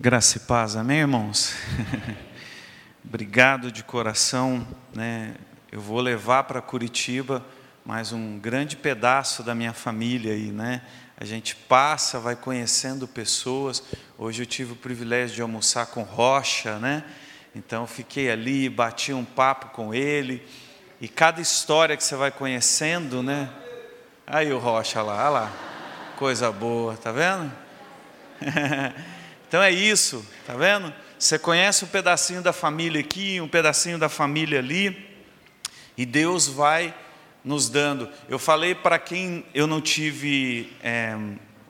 Graça e paz, amém, irmãos? Obrigado de coração, né? Eu vou levar para Curitiba mais um grande pedaço da minha família aí, né? A gente passa, vai conhecendo pessoas. Hoje eu tive o privilégio de almoçar com Rocha, né? Então fiquei ali, bati um papo com ele. E cada história que você vai conhecendo, né? Aí o Rocha lá, olha lá. Coisa boa, tá vendo? Então é isso, tá vendo? Você conhece um pedacinho da família aqui, um pedacinho da família ali, e Deus vai nos dando. Eu falei para quem eu não tive é,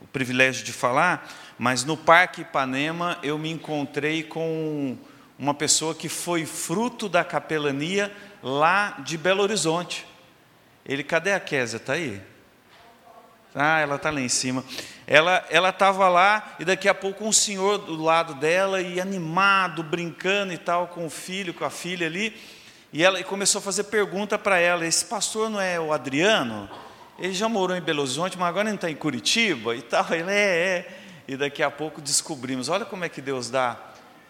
o privilégio de falar, mas no Parque Ipanema eu me encontrei com uma pessoa que foi fruto da capelania lá de Belo Horizonte. Ele, cadê a Késia? Está aí? Ah, ela está lá em cima. Ela estava lá e daqui a pouco um senhor do lado dela e animado, brincando e tal com o filho, com a filha ali. E ela e começou a fazer pergunta para ela: esse pastor não é o Adriano? Ele já morou em Belo Horizonte, mas agora ele está em Curitiba e tal. Ele é, é. E daqui a pouco descobrimos: olha como é que Deus dá.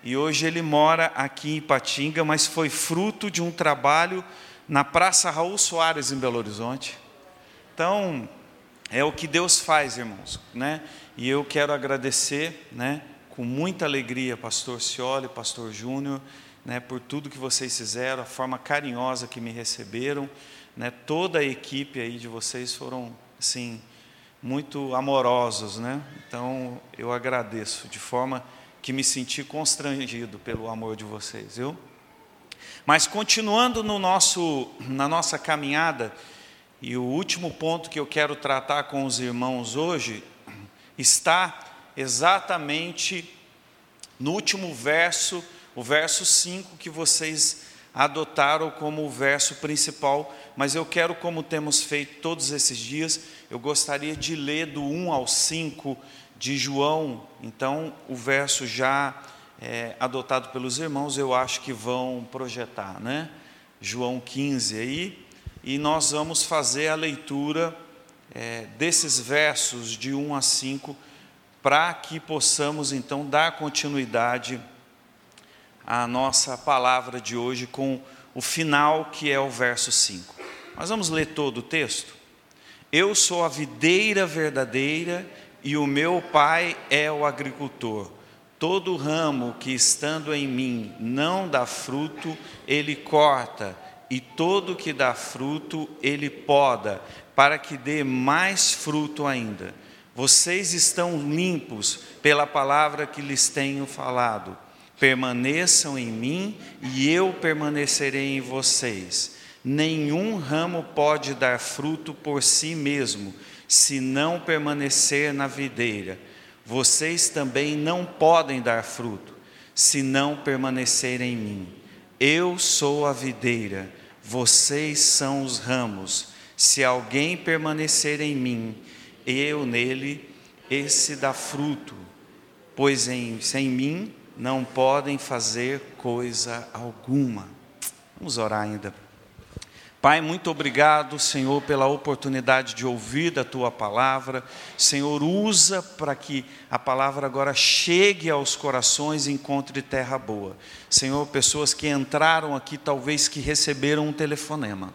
E hoje ele mora aqui em Patinga, mas foi fruto de um trabalho na Praça Raul Soares, em Belo Horizonte. Então, é o que Deus faz, irmãos, né? E eu quero agradecer, né, com muita alegria, pastor Cioli, pastor Júnior, né, por tudo que vocês fizeram, a forma carinhosa que me receberam, né? Toda a equipe aí de vocês foram assim muito amorosos, né? Então, eu agradeço de forma que me senti constrangido pelo amor de vocês, viu? Mas continuando no nosso na nossa caminhada, e o último ponto que eu quero tratar com os irmãos hoje está exatamente no último verso, o verso 5 que vocês adotaram como o verso principal, mas eu quero, como temos feito todos esses dias, eu gostaria de ler do 1 ao 5 de João, então o verso já é, adotado pelos irmãos, eu acho que vão projetar, né? João 15 aí, e nós vamos fazer a leitura é, desses versos de 1 a 5, para que possamos então dar continuidade à nossa palavra de hoje com o final que é o verso 5. Nós vamos ler todo o texto? Eu sou a videira verdadeira e o meu pai é o agricultor. Todo ramo que estando em mim não dá fruto, ele corta e todo que dá fruto ele poda, para que dê mais fruto ainda. Vocês estão limpos pela palavra que lhes tenho falado. Permaneçam em mim e eu permanecerei em vocês. Nenhum ramo pode dar fruto por si mesmo, se não permanecer na videira. Vocês também não podem dar fruto, se não permanecerem em mim. Eu sou a videira vocês são os ramos. Se alguém permanecer em mim, eu nele, esse dá fruto, pois em, sem mim não podem fazer coisa alguma. Vamos orar ainda. Pai, muito obrigado, Senhor, pela oportunidade de ouvir da tua palavra. Senhor, usa para que a palavra agora chegue aos corações e encontre terra boa. Senhor, pessoas que entraram aqui, talvez que receberam um telefonema.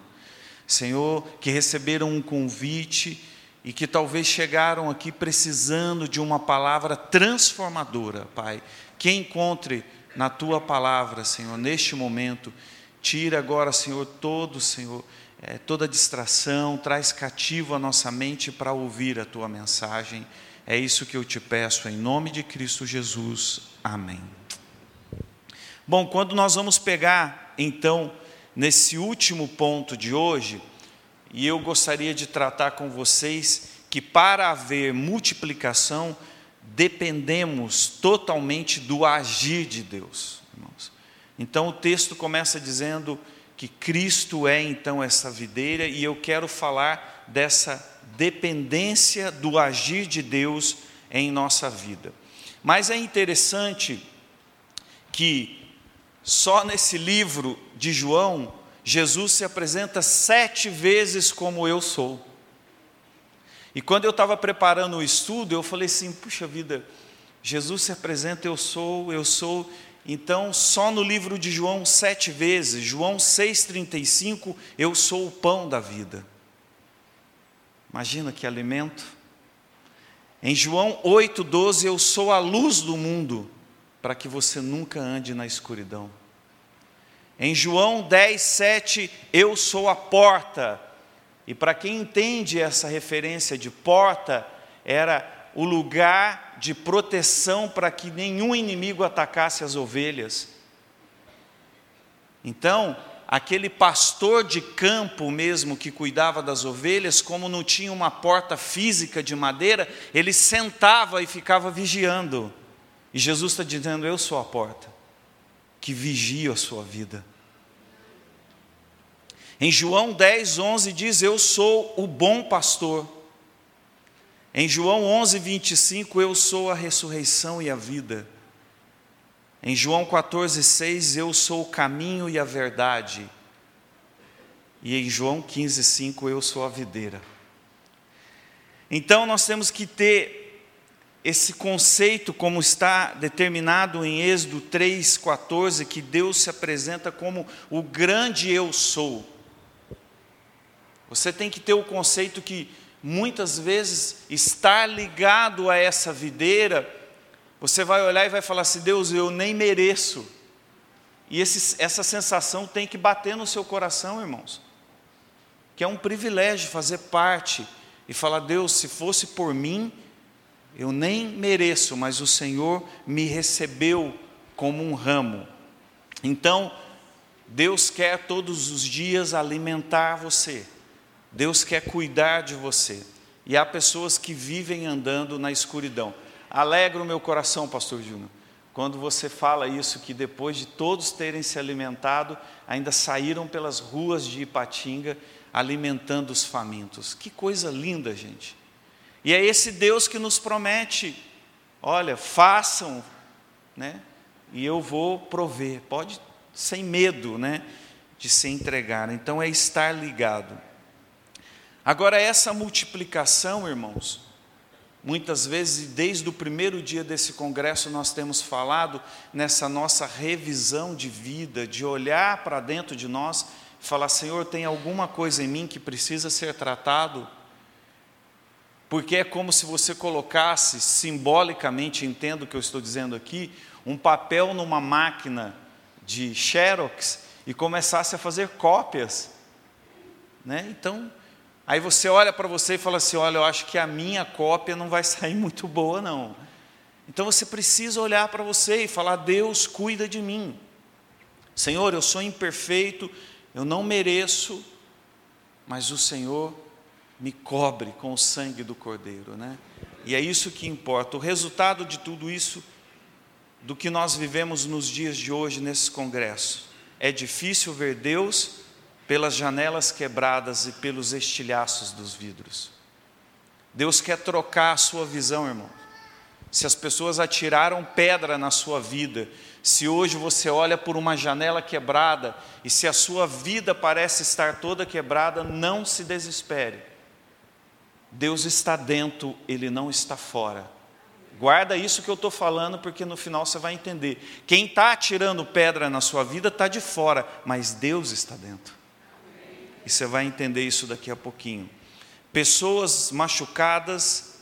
Senhor, que receberam um convite e que talvez chegaram aqui precisando de uma palavra transformadora, Pai. Que encontre na tua palavra, Senhor, neste momento Tira agora, Senhor, todo, Senhor, é, toda distração, traz cativo a nossa mente para ouvir a tua mensagem. É isso que eu te peço, em nome de Cristo Jesus. Amém. Bom, quando nós vamos pegar, então, nesse último ponto de hoje, e eu gostaria de tratar com vocês que para haver multiplicação, dependemos totalmente do agir de Deus. Então o texto começa dizendo que Cristo é então essa videira, e eu quero falar dessa dependência do agir de Deus em nossa vida. Mas é interessante que só nesse livro de João, Jesus se apresenta sete vezes como eu sou. E quando eu estava preparando o estudo, eu falei assim: puxa vida, Jesus se apresenta, eu sou, eu sou. Então, só no livro de João sete vezes, João 6,35, eu sou o pão da vida. Imagina que alimento. Em João 8,12, eu sou a luz do mundo, para que você nunca ande na escuridão. Em João 10, 7, eu sou a porta. E para quem entende essa referência de porta, era o lugar de proteção para que nenhum inimigo atacasse as ovelhas. Então, aquele pastor de campo mesmo que cuidava das ovelhas, como não tinha uma porta física de madeira, ele sentava e ficava vigiando. E Jesus está dizendo: Eu sou a porta que vigio a sua vida. Em João 10, 11 diz: Eu sou o bom pastor. Em João 11, 25, eu sou a ressurreição e a vida. Em João 14, 6, eu sou o caminho e a verdade. E em João 15, 5, eu sou a videira. Então nós temos que ter esse conceito, como está determinado em Êxodo 3,14, que Deus se apresenta como o grande eu sou. Você tem que ter o conceito que muitas vezes estar ligado a essa videira, você vai olhar e vai falar assim: Deus, eu nem mereço. E esse, essa sensação tem que bater no seu coração, irmãos. Que é um privilégio fazer parte e falar: Deus, se fosse por mim, eu nem mereço, mas o Senhor me recebeu como um ramo. Então, Deus quer todos os dias alimentar você, Deus quer cuidar de você. E há pessoas que vivem andando na escuridão. Alegra o meu coração, Pastor Júnior, quando você fala isso, que depois de todos terem se alimentado, ainda saíram pelas ruas de Ipatinga alimentando os famintos. Que coisa linda, gente. E é esse Deus que nos promete: olha, façam, né? E eu vou prover. Pode sem medo, né? De se entregar. Então é estar ligado. Agora, essa multiplicação, irmãos, muitas vezes, desde o primeiro dia desse congresso, nós temos falado nessa nossa revisão de vida, de olhar para dentro de nós, falar: Senhor, tem alguma coisa em mim que precisa ser tratado? porque é como se você colocasse, simbolicamente, entendo o que eu estou dizendo aqui, um papel numa máquina de Xerox e começasse a fazer cópias. Né? Então, aí você olha para você e fala assim: olha, eu acho que a minha cópia não vai sair muito boa, não. Então você precisa olhar para você e falar: Deus cuida de mim. Senhor, eu sou imperfeito, eu não mereço, mas o Senhor me cobre com o sangue do Cordeiro, né? E é isso que importa. O resultado de tudo isso, do que nós vivemos nos dias de hoje nesse congresso, é difícil ver Deus pelas janelas quebradas e pelos estilhaços dos vidros. Deus quer trocar a sua visão, irmão. Se as pessoas atiraram pedra na sua vida, se hoje você olha por uma janela quebrada e se a sua vida parece estar toda quebrada, não se desespere Deus está dentro, Ele não está fora. Guarda isso que eu estou falando, porque no final você vai entender. Quem está atirando pedra na sua vida está de fora, mas Deus está dentro. E você vai entender isso daqui a pouquinho. Pessoas machucadas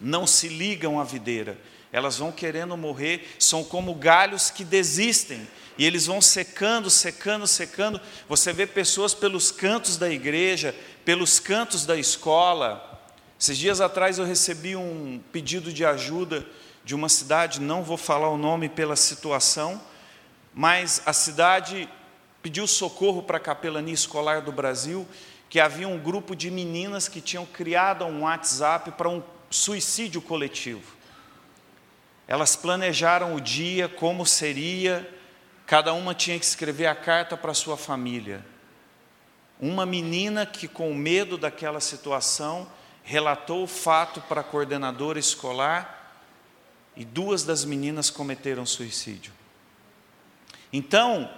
não se ligam à videira, elas vão querendo morrer, são como galhos que desistem, e eles vão secando, secando, secando. Você vê pessoas pelos cantos da igreja, pelos cantos da escola, esses dias atrás eu recebi um pedido de ajuda de uma cidade, não vou falar o nome pela situação, mas a cidade pediu socorro para a capelania escolar do Brasil, que havia um grupo de meninas que tinham criado um WhatsApp para um suicídio coletivo. Elas planejaram o dia, como seria, cada uma tinha que escrever a carta para sua família. Uma menina que, com medo daquela situação, relatou o fato para a coordenadora escolar e duas das meninas cometeram suicídio. Então,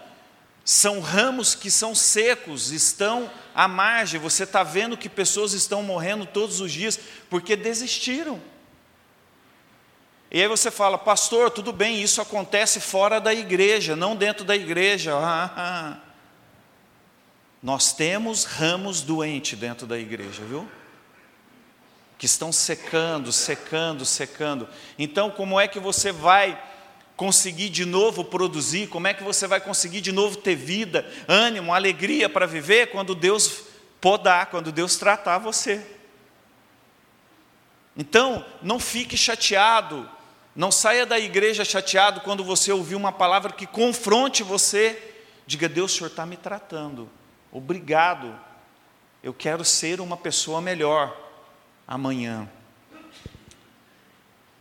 são ramos que são secos, estão à margem. Você está vendo que pessoas estão morrendo todos os dias porque desistiram. E aí você fala, pastor, tudo bem, isso acontece fora da igreja, não dentro da igreja. Ah, ah. Nós temos ramos doentes dentro da igreja, viu? Que estão secando, secando, secando. Então, como é que você vai conseguir de novo produzir? Como é que você vai conseguir de novo ter vida, ânimo, alegria para viver quando Deus podar, quando Deus tratar você? Então, não fique chateado, não saia da igreja chateado quando você ouvir uma palavra que confronte você. Diga, Deus, o Senhor está me tratando. Obrigado. Eu quero ser uma pessoa melhor amanhã.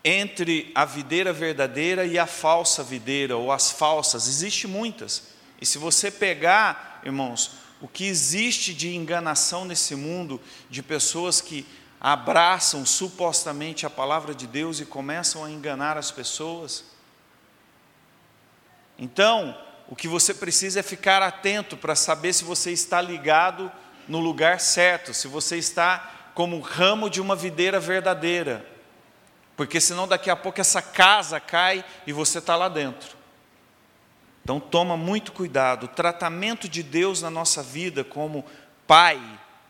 Entre a videira verdadeira e a falsa videira, ou as falsas, existe muitas. E se você pegar, irmãos, o que existe de enganação nesse mundo, de pessoas que abraçam supostamente a palavra de Deus e começam a enganar as pessoas. Então, o que você precisa é ficar atento para saber se você está ligado no lugar certo, se você está como ramo de uma videira verdadeira, porque senão daqui a pouco essa casa cai e você está lá dentro. Então toma muito cuidado. O tratamento de Deus na nossa vida como pai,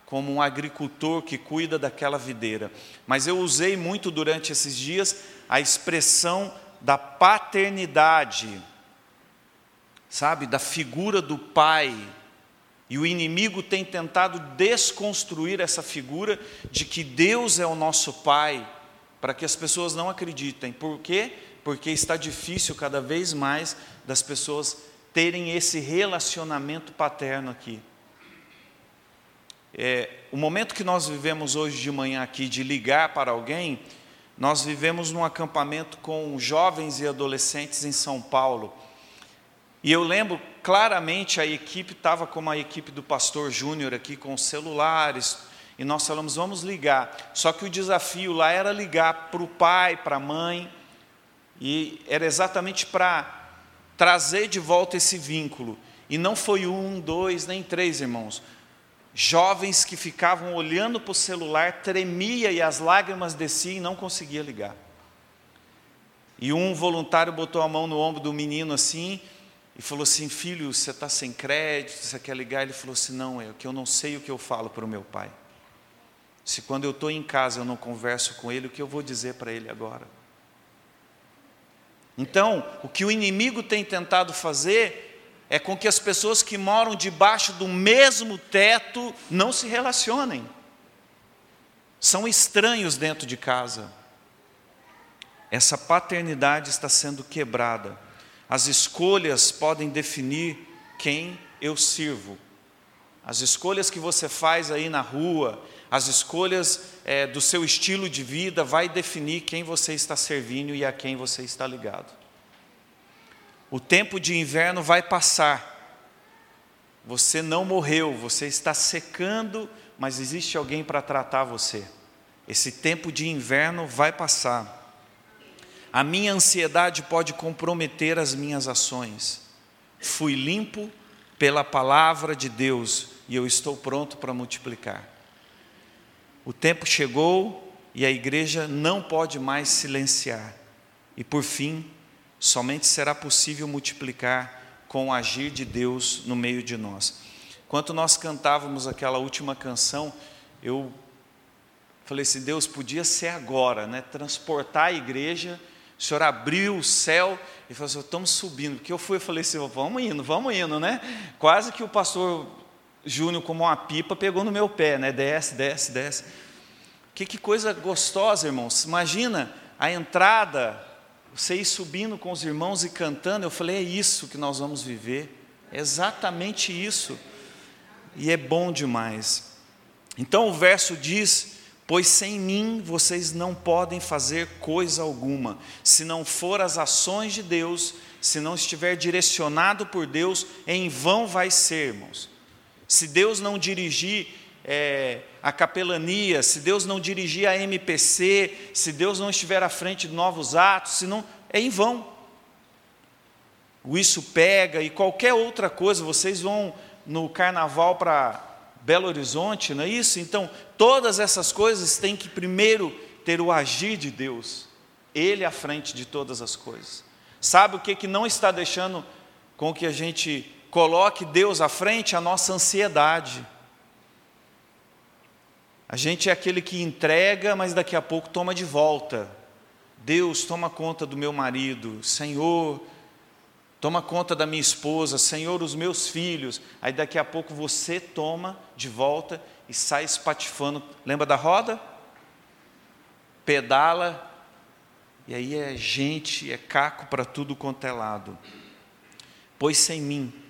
como um agricultor que cuida daquela videira. Mas eu usei muito durante esses dias a expressão da paternidade, sabe, da figura do pai. E o inimigo tem tentado desconstruir essa figura de que Deus é o nosso pai, para que as pessoas não acreditem. Por quê? Porque está difícil cada vez mais das pessoas terem esse relacionamento paterno aqui. É, o momento que nós vivemos hoje de manhã aqui, de ligar para alguém, nós vivemos num acampamento com jovens e adolescentes em São Paulo. E eu lembro claramente a equipe estava como a equipe do pastor Júnior aqui com celulares, e nós falamos, vamos ligar. Só que o desafio lá era ligar para o pai, para a mãe, e era exatamente para trazer de volta esse vínculo. E não foi um, dois, nem três irmãos jovens que ficavam olhando para o celular, tremia e as lágrimas desciam e não conseguia ligar. E um voluntário botou a mão no ombro do menino assim e falou assim: Filho, você está sem crédito, você quer ligar? Ele falou assim: Não, é que eu não sei o que eu falo para o meu pai. Se quando eu estou em casa eu não converso com ele, o que eu vou dizer para ele agora? Então, o que o inimigo tem tentado fazer é com que as pessoas que moram debaixo do mesmo teto não se relacionem. São estranhos dentro de casa. Essa paternidade está sendo quebrada. As escolhas podem definir quem eu sirvo. As escolhas que você faz aí na rua, as escolhas é, do seu estilo de vida, vai definir quem você está servindo e a quem você está ligado. O tempo de inverno vai passar. Você não morreu, você está secando, mas existe alguém para tratar você. Esse tempo de inverno vai passar. A minha ansiedade pode comprometer as minhas ações. Fui limpo pela palavra de Deus e eu estou pronto para multiplicar. O tempo chegou e a igreja não pode mais silenciar. E por fim, somente será possível multiplicar com o agir de Deus no meio de nós. Enquanto nós cantávamos aquela última canção, eu falei assim: Deus, podia ser agora, né? transportar a igreja. O Senhor abriu o céu e falou assim: estamos subindo. Porque eu fui e falei assim: vamos indo, vamos indo, né? Quase que o pastor Júnior, como uma pipa, pegou no meu pé, né? Desce, desce, desce. Que, que coisa gostosa, irmãos. Imagina a entrada você ir subindo com os irmãos e cantando, eu falei, é isso que nós vamos viver, é exatamente isso, e é bom demais. Então o verso diz: Pois sem mim vocês não podem fazer coisa alguma, se não for as ações de Deus, se não estiver direcionado por Deus, em vão vai ser, irmãos. Se Deus não dirigir é, a capelania, se Deus não dirigir a MPC, se Deus não estiver à frente de novos atos, se não, é em vão. O Isso Pega e qualquer outra coisa, vocês vão no carnaval para Belo Horizonte, não é isso? Então, todas essas coisas têm que primeiro ter o agir de Deus. Ele à frente de todas as coisas. Sabe o que, que não está deixando com que a gente coloque Deus à frente? A nossa ansiedade. A gente é aquele que entrega, mas daqui a pouco toma de volta. Deus, toma conta do meu marido. Senhor, toma conta da minha esposa. Senhor, os meus filhos. Aí daqui a pouco você toma de volta e sai espatifando. Lembra da roda? Pedala. E aí é gente, é caco para tudo quanto é lado. Pois sem mim.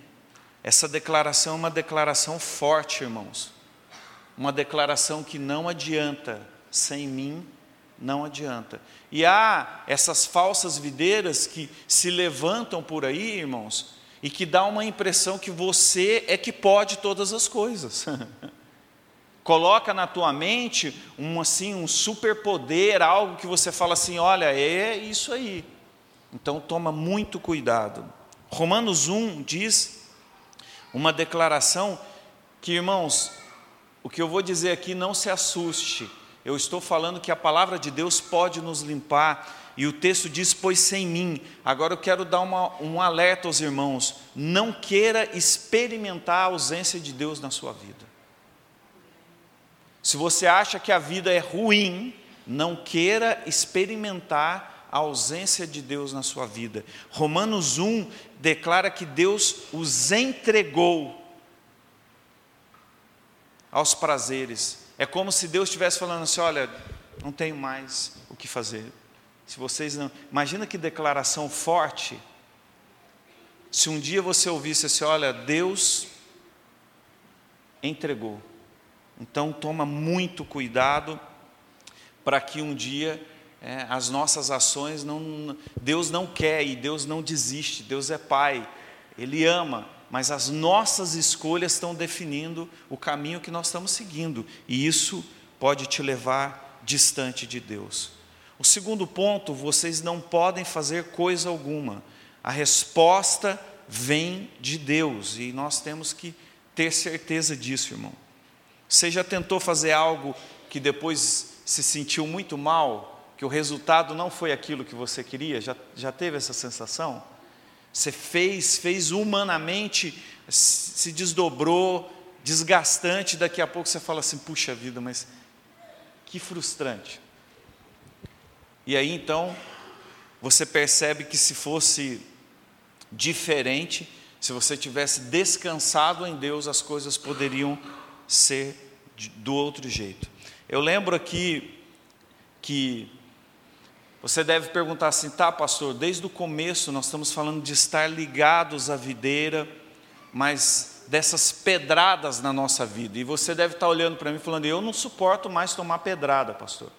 Essa declaração é uma declaração forte, irmãos uma declaração que não adianta, sem mim não adianta. E há essas falsas videiras que se levantam por aí, irmãos, e que dá uma impressão que você é que pode todas as coisas. Coloca na tua mente um assim, um superpoder, algo que você fala assim, olha, é isso aí. Então toma muito cuidado. Romanos 1 diz uma declaração que, irmãos, o que eu vou dizer aqui, não se assuste. Eu estou falando que a palavra de Deus pode nos limpar. E o texto diz: Pois sem mim. Agora eu quero dar uma, um alerta aos irmãos: não queira experimentar a ausência de Deus na sua vida. Se você acha que a vida é ruim, não queira experimentar a ausência de Deus na sua vida. Romanos 1 declara que Deus os entregou aos prazeres. É como se Deus estivesse falando assim: olha, não tenho mais o que fazer. Se vocês não. Imagina que declaração forte. Se um dia você ouvisse assim: olha, Deus entregou. Então toma muito cuidado para que um dia é, as nossas ações não. Deus não quer e Deus não desiste. Deus é Pai. Ele ama mas as nossas escolhas estão definindo o caminho que nós estamos seguindo, e isso pode te levar distante de Deus. O segundo ponto, vocês não podem fazer coisa alguma. A resposta vem de Deus, e nós temos que ter certeza disso, irmão. Você já tentou fazer algo que depois se sentiu muito mal, que o resultado não foi aquilo que você queria? Já, já teve essa sensação? Você fez, fez humanamente, se desdobrou, desgastante, daqui a pouco você fala assim: puxa vida, mas que frustrante. E aí então, você percebe que se fosse diferente, se você tivesse descansado em Deus, as coisas poderiam ser do outro jeito. Eu lembro aqui que você deve perguntar assim, tá, pastor? Desde o começo nós estamos falando de estar ligados à videira, mas dessas pedradas na nossa vida. E você deve estar olhando para mim falando, eu não suporto mais tomar pedrada, pastor.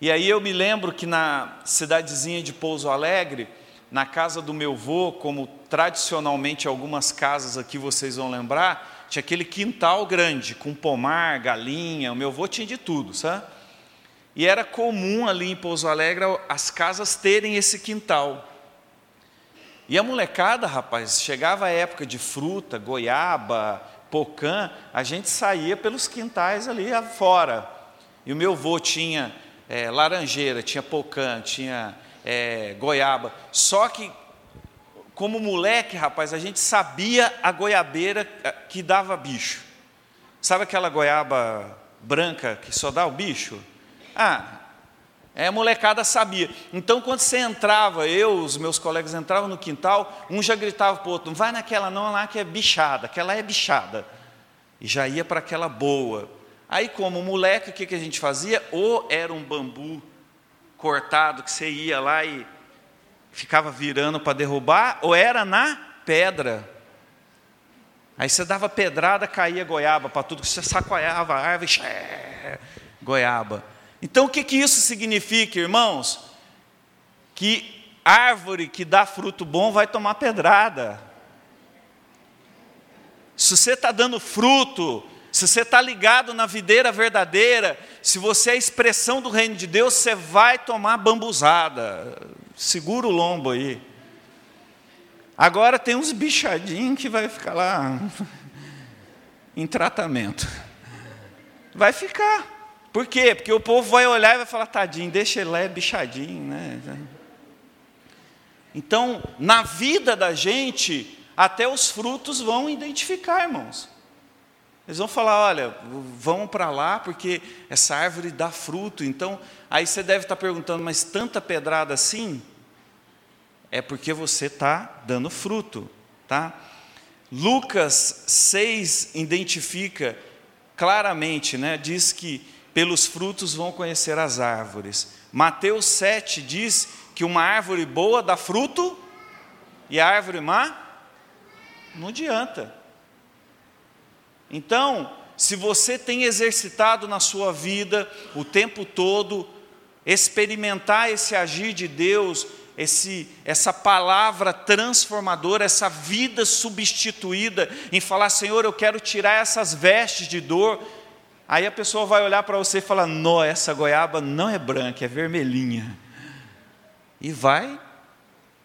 E aí eu me lembro que na cidadezinha de Pouso Alegre, na casa do meu avô, como tradicionalmente algumas casas aqui vocês vão lembrar, tinha aquele quintal grande, com pomar, galinha, o meu avô tinha de tudo, sabe? E era comum ali em Pouso Alegre as casas terem esse quintal. E a molecada, rapaz, chegava a época de fruta, goiaba, pocã, a gente saía pelos quintais ali fora. E o meu avô tinha é, laranjeira, tinha pocã, tinha é, goiaba. Só que, como moleque, rapaz, a gente sabia a goiabeira é, que dava bicho. Sabe aquela goiaba branca que só dá o bicho? Ah, é, a molecada sabia. Então, quando você entrava, eu, os meus colegas entravam no quintal, um já gritava para o outro: não vai naquela não, lá que é bichada, aquela é bichada. E já ia para aquela boa. Aí, como moleque, o que, que a gente fazia? Ou era um bambu cortado que você ia lá e ficava virando para derrubar, ou era na pedra. Aí você dava pedrada, caía goiaba para tudo, você sacoalhava a árvore, goiaba. Então o que, que isso significa, irmãos? Que árvore que dá fruto bom vai tomar pedrada. Se você está dando fruto, se você está ligado na videira verdadeira, se você é a expressão do reino de Deus, você vai tomar bambuzada. Segura o lombo aí. Agora tem uns bichadinhos que vai ficar lá em tratamento. Vai ficar. Por quê? Porque o povo vai olhar e vai falar, tadinho, deixa ele lá, é bichadinho, né? Então, na vida da gente, até os frutos vão identificar, irmãos. Eles vão falar: olha, vão para lá porque essa árvore dá fruto. Então, aí você deve estar perguntando, mas tanta pedrada assim? É porque você está dando fruto, tá? Lucas 6 identifica claramente, né? Diz que pelos frutos vão conhecer as árvores. Mateus 7 diz que uma árvore boa dá fruto e a árvore má não adianta. Então, se você tem exercitado na sua vida o tempo todo, experimentar esse agir de Deus, esse, essa palavra transformadora, essa vida substituída, em falar, Senhor, eu quero tirar essas vestes de dor. Aí a pessoa vai olhar para você e falar: Não, essa goiaba não é branca, é vermelhinha. E vai,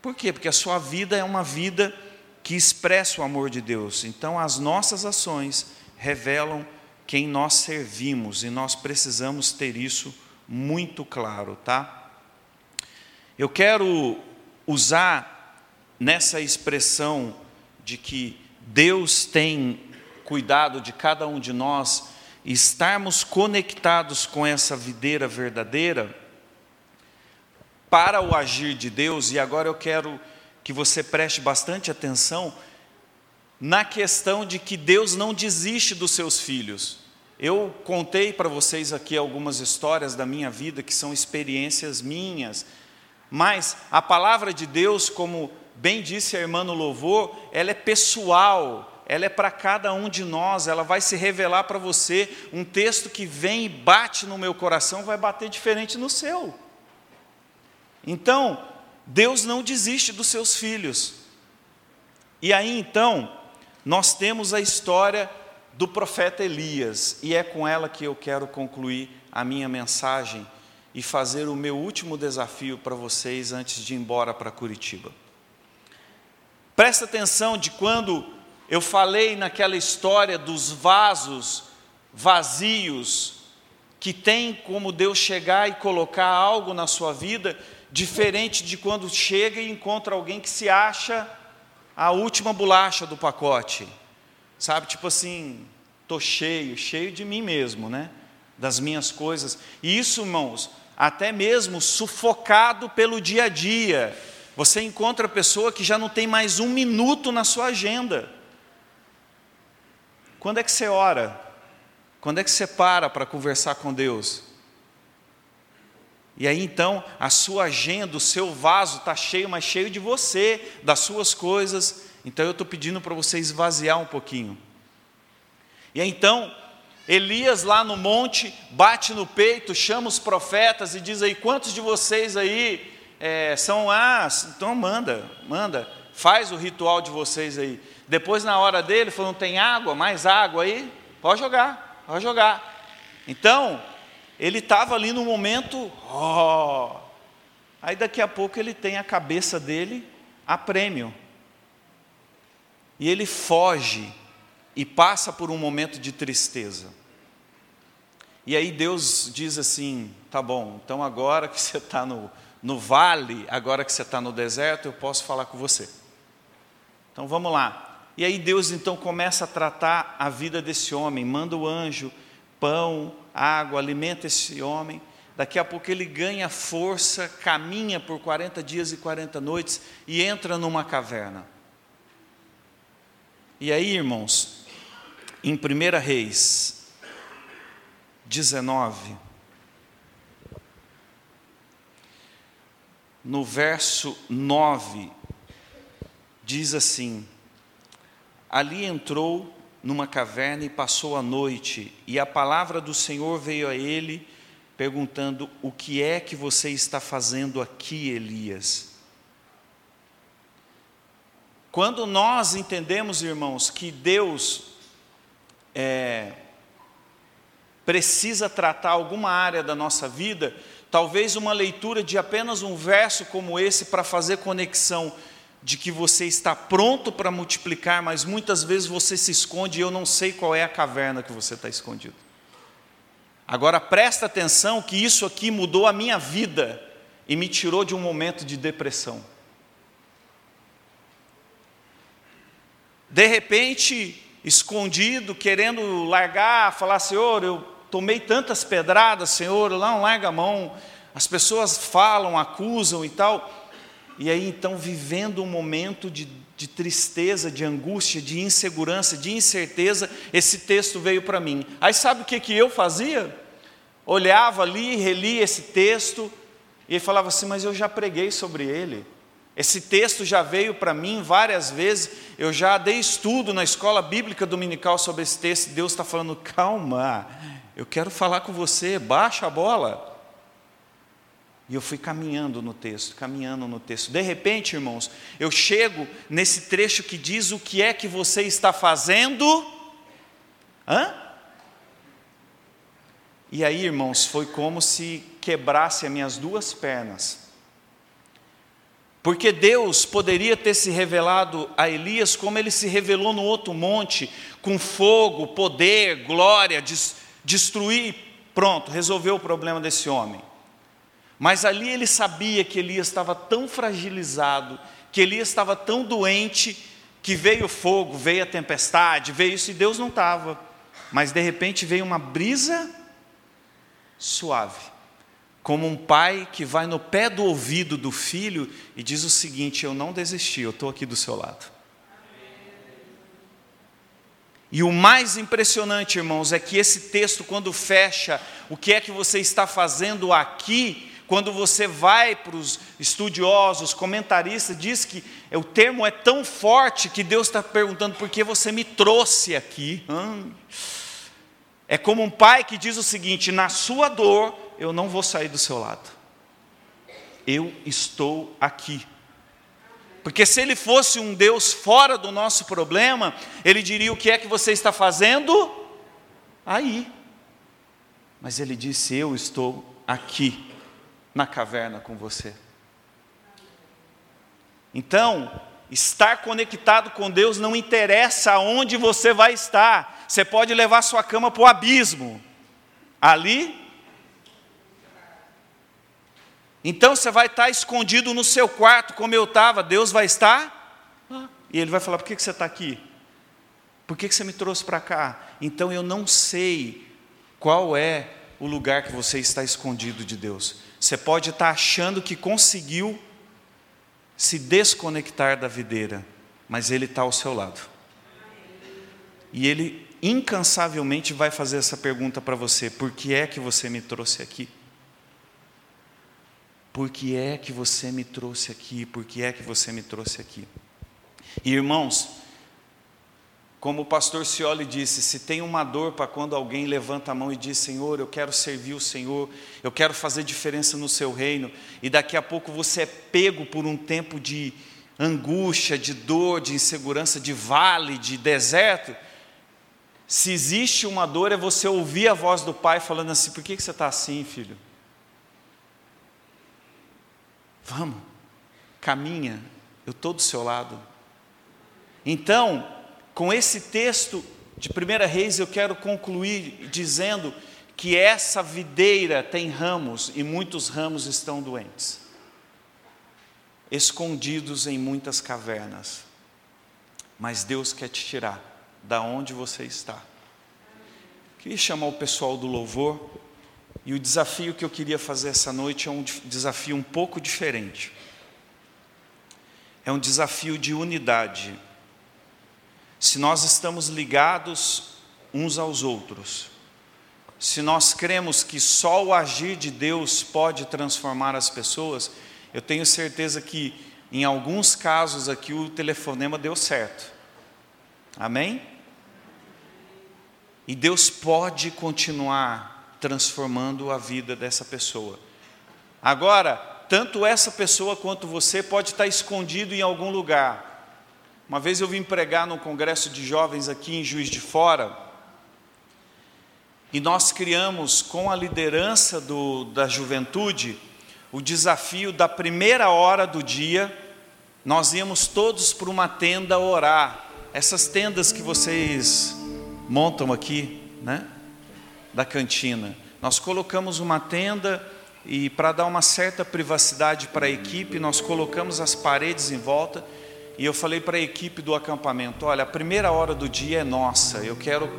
por quê? Porque a sua vida é uma vida que expressa o amor de Deus. Então, as nossas ações revelam quem nós servimos e nós precisamos ter isso muito claro, tá? Eu quero usar nessa expressão de que Deus tem cuidado de cada um de nós, estarmos conectados com essa videira verdadeira para o agir de Deus, e agora eu quero que você preste bastante atenção na questão de que Deus não desiste dos seus filhos. Eu contei para vocês aqui algumas histórias da minha vida que são experiências minhas, mas a palavra de Deus, como bem disse a irmã no louvor, ela é pessoal, ela é para cada um de nós, ela vai se revelar para você. Um texto que vem e bate no meu coração vai bater diferente no seu. Então, Deus não desiste dos seus filhos. E aí então, nós temos a história do profeta Elias, e é com ela que eu quero concluir a minha mensagem e fazer o meu último desafio para vocês antes de ir embora para Curitiba. Presta atenção de quando eu falei naquela história dos vasos vazios, que tem como Deus chegar e colocar algo na sua vida, diferente de quando chega e encontra alguém que se acha a última bolacha do pacote. Sabe, tipo assim, tô cheio, cheio de mim mesmo, né? Das minhas coisas. E isso, irmãos, até mesmo sufocado pelo dia a dia. Você encontra a pessoa que já não tem mais um minuto na sua agenda. Quando é que você ora? Quando é que você para para conversar com Deus? E aí então a sua agenda, o seu vaso está cheio, mas cheio de você, das suas coisas. Então eu estou pedindo para você esvaziar um pouquinho. E aí então, Elias lá no monte, bate no peito, chama os profetas e diz aí: quantos de vocês aí é, são, ah, então manda, manda, faz o ritual de vocês aí. Depois na hora dele, falou: não tem água, mais água aí? Pode jogar, pode jogar. Então, ele estava ali no momento, ó. Aí daqui a pouco ele tem a cabeça dele a prêmio. E ele foge e passa por um momento de tristeza. E aí Deus diz assim: tá bom, então agora que você está no, no vale, agora que você está no deserto, eu posso falar com você. Então vamos lá. E aí Deus então começa a tratar a vida desse homem, manda o anjo, pão, água, alimenta esse homem. Daqui a pouco ele ganha força, caminha por 40 dias e 40 noites e entra numa caverna. E aí, irmãos, em 1 Reis 19, no verso 9, diz assim: Ali entrou numa caverna e passou a noite, e a palavra do Senhor veio a ele, perguntando: O que é que você está fazendo aqui, Elias? Quando nós entendemos, irmãos, que Deus é, precisa tratar alguma área da nossa vida, talvez uma leitura de apenas um verso como esse para fazer conexão de que você está pronto para multiplicar, mas muitas vezes você se esconde e eu não sei qual é a caverna que você está escondido. Agora presta atenção que isso aqui mudou a minha vida e me tirou de um momento de depressão. De repente, escondido, querendo largar, falar: Senhor, eu tomei tantas pedradas, Senhor, não larga a mão. As pessoas falam, acusam e tal. E aí então, vivendo um momento de, de tristeza, de angústia, de insegurança, de incerteza, esse texto veio para mim. Aí sabe o que, que eu fazia? Olhava ali, relia esse texto, e falava assim: Mas eu já preguei sobre ele. Esse texto já veio para mim várias vezes, eu já dei estudo na escola bíblica dominical sobre esse texto. Deus está falando: calma, eu quero falar com você, baixa a bola. E eu fui caminhando no texto, caminhando no texto. De repente, irmãos, eu chego nesse trecho que diz o que é que você está fazendo. Hã? E aí, irmãos, foi como se quebrasse as minhas duas pernas. Porque Deus poderia ter se revelado a Elias como ele se revelou no outro monte, com fogo, poder, glória, destruir, pronto, resolveu o problema desse homem. Mas ali ele sabia que Elias estava tão fragilizado, que Elias estava tão doente, que veio o fogo, veio a tempestade, veio isso e Deus não estava. Mas de repente veio uma brisa suave como um pai que vai no pé do ouvido do filho e diz o seguinte: Eu não desisti, eu estou aqui do seu lado. E o mais impressionante, irmãos, é que esse texto, quando fecha, o que é que você está fazendo aqui, quando você vai para os estudiosos, comentaristas, diz que o termo é tão forte que Deus está perguntando por que você me trouxe aqui. É como um pai que diz o seguinte: na sua dor, eu não vou sair do seu lado. Eu estou aqui. Porque se ele fosse um Deus fora do nosso problema, ele diria: O que é que você está fazendo? Aí. Mas ele disse: Eu estou aqui, na caverna com você. Então, estar conectado com Deus não interessa aonde você vai estar, você pode levar sua cama para o abismo, ali então você vai estar escondido no seu quarto, como eu estava, Deus vai estar, e Ele vai falar: por que você está aqui? Por que você me trouxe para cá? Então eu não sei qual é o lugar que você está escondido de Deus. Você pode estar achando que conseguiu se desconectar da videira, mas Ele está ao seu lado. E Ele incansavelmente vai fazer essa pergunta para você: por que é que você me trouxe aqui? Por que é que você me trouxe aqui? Por que é que você me trouxe aqui? E, irmãos, como o pastor Cioli disse, se tem uma dor para quando alguém levanta a mão e diz: Senhor, eu quero servir o Senhor, eu quero fazer diferença no seu reino, e daqui a pouco você é pego por um tempo de angústia, de dor, de insegurança, de vale, de deserto. Se existe uma dor, é você ouvir a voz do Pai falando assim: Por que você está assim, filho? Vamos, caminha, eu estou do seu lado. Então, com esse texto de 1 Reis, eu quero concluir dizendo que essa videira tem ramos e muitos ramos estão doentes, escondidos em muitas cavernas. Mas Deus quer te tirar da onde você está. Queria chamar o pessoal do louvor. E o desafio que eu queria fazer essa noite é um desafio um pouco diferente. É um desafio de unidade. Se nós estamos ligados uns aos outros, se nós cremos que só o agir de Deus pode transformar as pessoas, eu tenho certeza que em alguns casos aqui o telefonema deu certo. Amém? E Deus pode continuar transformando a vida dessa pessoa. Agora, tanto essa pessoa quanto você pode estar escondido em algum lugar. Uma vez eu vim pregar num congresso de jovens aqui em Juiz de Fora, e nós criamos com a liderança do, da juventude o desafio da primeira hora do dia, nós íamos todos para uma tenda orar. Essas tendas que vocês montam aqui, né? da cantina. Nós colocamos uma tenda e para dar uma certa privacidade para a equipe, nós colocamos as paredes em volta. E eu falei para a equipe do acampamento: olha, a primeira hora do dia é nossa, eu quero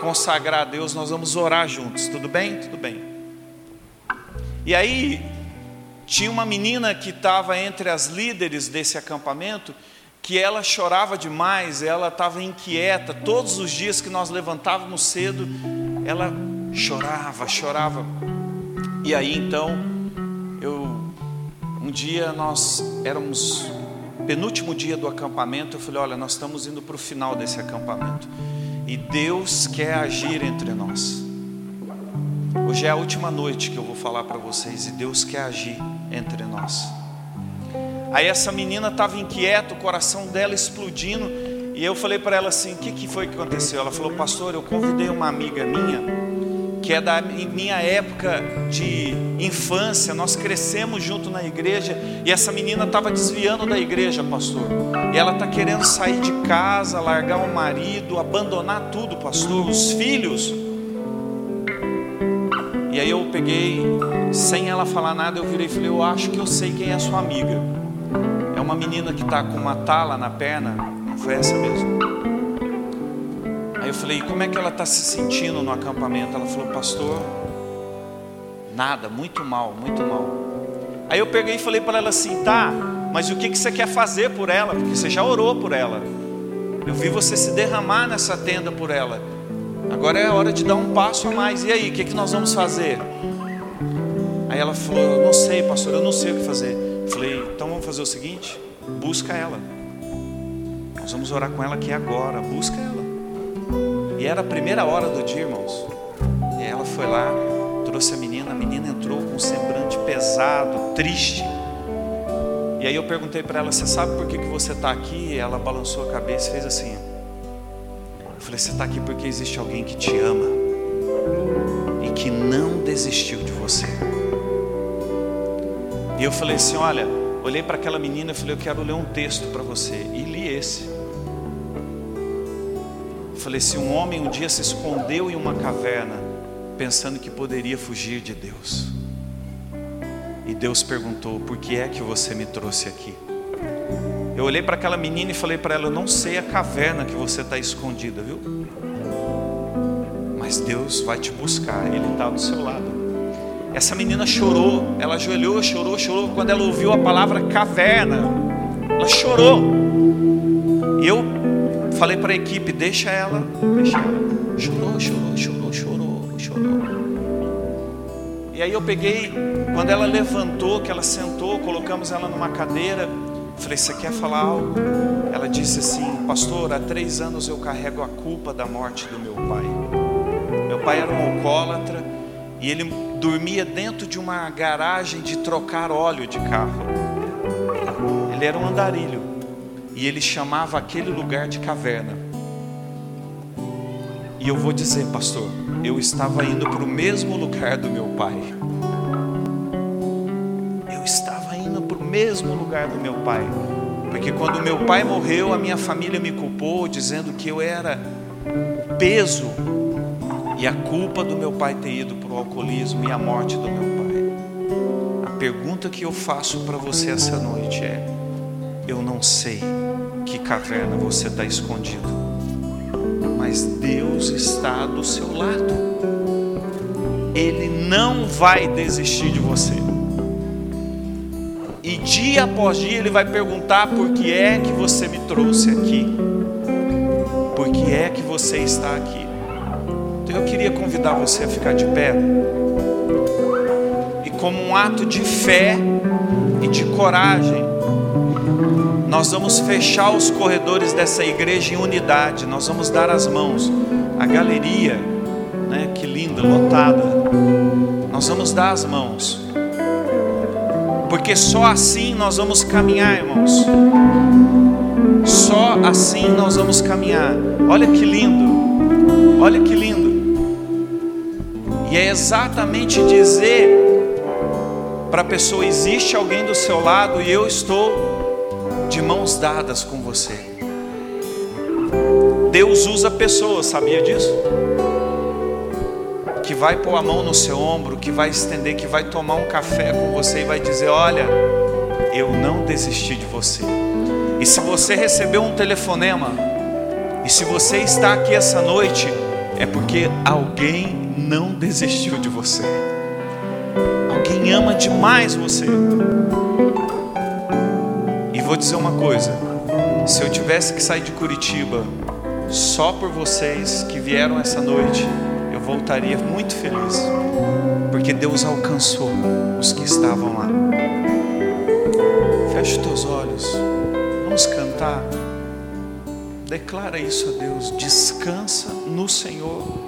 consagrar a Deus, nós vamos orar juntos, tudo bem? Tudo bem. E aí, tinha uma menina que estava entre as líderes desse acampamento, que ela chorava demais, ela estava inquieta, todos os dias que nós levantávamos cedo, ela chorava, chorava. E aí então, eu, um dia nós éramos penúltimo dia do acampamento, eu falei: olha, nós estamos indo para o final desse acampamento. E Deus quer agir entre nós. Hoje é a última noite que eu vou falar para vocês, e Deus quer agir entre nós. Aí essa menina estava inquieta, o coração dela explodindo, e eu falei para ela assim: o que, que foi que aconteceu? Ela falou: Pastor, eu convidei uma amiga minha que é da minha época de infância, nós crescemos junto na igreja e essa menina estava desviando da igreja, pastor. E ela está querendo sair de casa, largar o marido, abandonar tudo, pastor, os filhos. E aí eu peguei, sem ela falar nada, eu virei e falei: Eu acho que eu sei quem é sua amiga. É uma menina que está com uma tala na perna, foi essa mesmo. Aí eu falei, como é que ela está se sentindo no acampamento? Ela falou, pastor, nada, muito mal, muito mal. Aí eu peguei e falei para ela assim, tá, mas o que, que você quer fazer por ela? Porque você já orou por ela. Eu vi você se derramar nessa tenda por ela. Agora é a hora de dar um passo a mais. E aí, o que, que nós vamos fazer? Aí ela falou, eu não sei, pastor, eu não sei o que fazer. Eu falei, então vamos fazer o seguinte: busca ela. Nós vamos orar com ela aqui agora, busca ela. E era a primeira hora do dia, irmãos. E ela foi lá, trouxe a menina, a menina entrou com um semblante pesado, triste. E aí eu perguntei para ela: Você sabe por que, que você está aqui? E ela balançou a cabeça e fez assim. Eu falei: Você está aqui porque existe alguém que te ama e que não desistiu de você. E eu falei assim: Olha, olhei para aquela menina e falei: Eu quero ler um texto para você. E li esse. Falei: se um homem um dia se escondeu em uma caverna, pensando que poderia fugir de Deus, e Deus perguntou: por que é que você me trouxe aqui? Eu olhei para aquela menina e falei para ela: eu não sei a caverna que você está escondida, viu? Mas Deus vai te buscar, Ele está do seu lado. Essa menina chorou, ela ajoelhou, chorou, chorou. Quando ela ouviu a palavra caverna, ela chorou. E eu Falei para a equipe, deixa ela. Chorou, chorou, chorou, chorou, chorou. E aí eu peguei, quando ela levantou, que ela sentou, colocamos ela numa cadeira. Falei, você quer falar algo? Ela disse assim, pastor, há três anos eu carrego a culpa da morte do meu pai. Meu pai era um alcoólatra e ele dormia dentro de uma garagem de trocar óleo de carro. Ele era um andarilho e ele chamava aquele lugar de caverna. E eu vou dizer, pastor, eu estava indo para o mesmo lugar do meu pai. Eu estava indo para o mesmo lugar do meu pai. Porque quando meu pai morreu, a minha família me culpou, dizendo que eu era o peso e a culpa do meu pai ter ido para o alcoolismo e a morte do meu pai. A pergunta que eu faço para você essa noite é: eu não sei que caverna você está escondido, mas Deus está do seu lado, Ele não vai desistir de você. E dia após dia Ele vai perguntar por que é que você me trouxe aqui, por que é que você está aqui. Então eu queria convidar você a ficar de pé e como um ato de fé e de coragem nós vamos fechar os corredores dessa igreja em unidade, nós vamos dar as mãos. A galeria, né, que linda, lotada. Nós vamos dar as mãos. Porque só assim nós vamos caminhar, irmãos. Só assim nós vamos caminhar. Olha que lindo. Olha que lindo. E é exatamente dizer para a pessoa: existe alguém do seu lado e eu estou de mãos dadas com você. Deus usa pessoas, sabia disso? que vai pôr a mão no seu ombro, que vai estender, que vai tomar um café com você e vai dizer: Olha, eu não desisti de você. E se você recebeu um telefonema, e se você está aqui essa noite, é porque alguém não desistiu de você. Alguém ama demais você. Vou dizer uma coisa: se eu tivesse que sair de Curitiba só por vocês que vieram essa noite, eu voltaria muito feliz, porque Deus alcançou os que estavam lá. Feche teus olhos, vamos cantar. Declara isso a Deus, descansa no Senhor.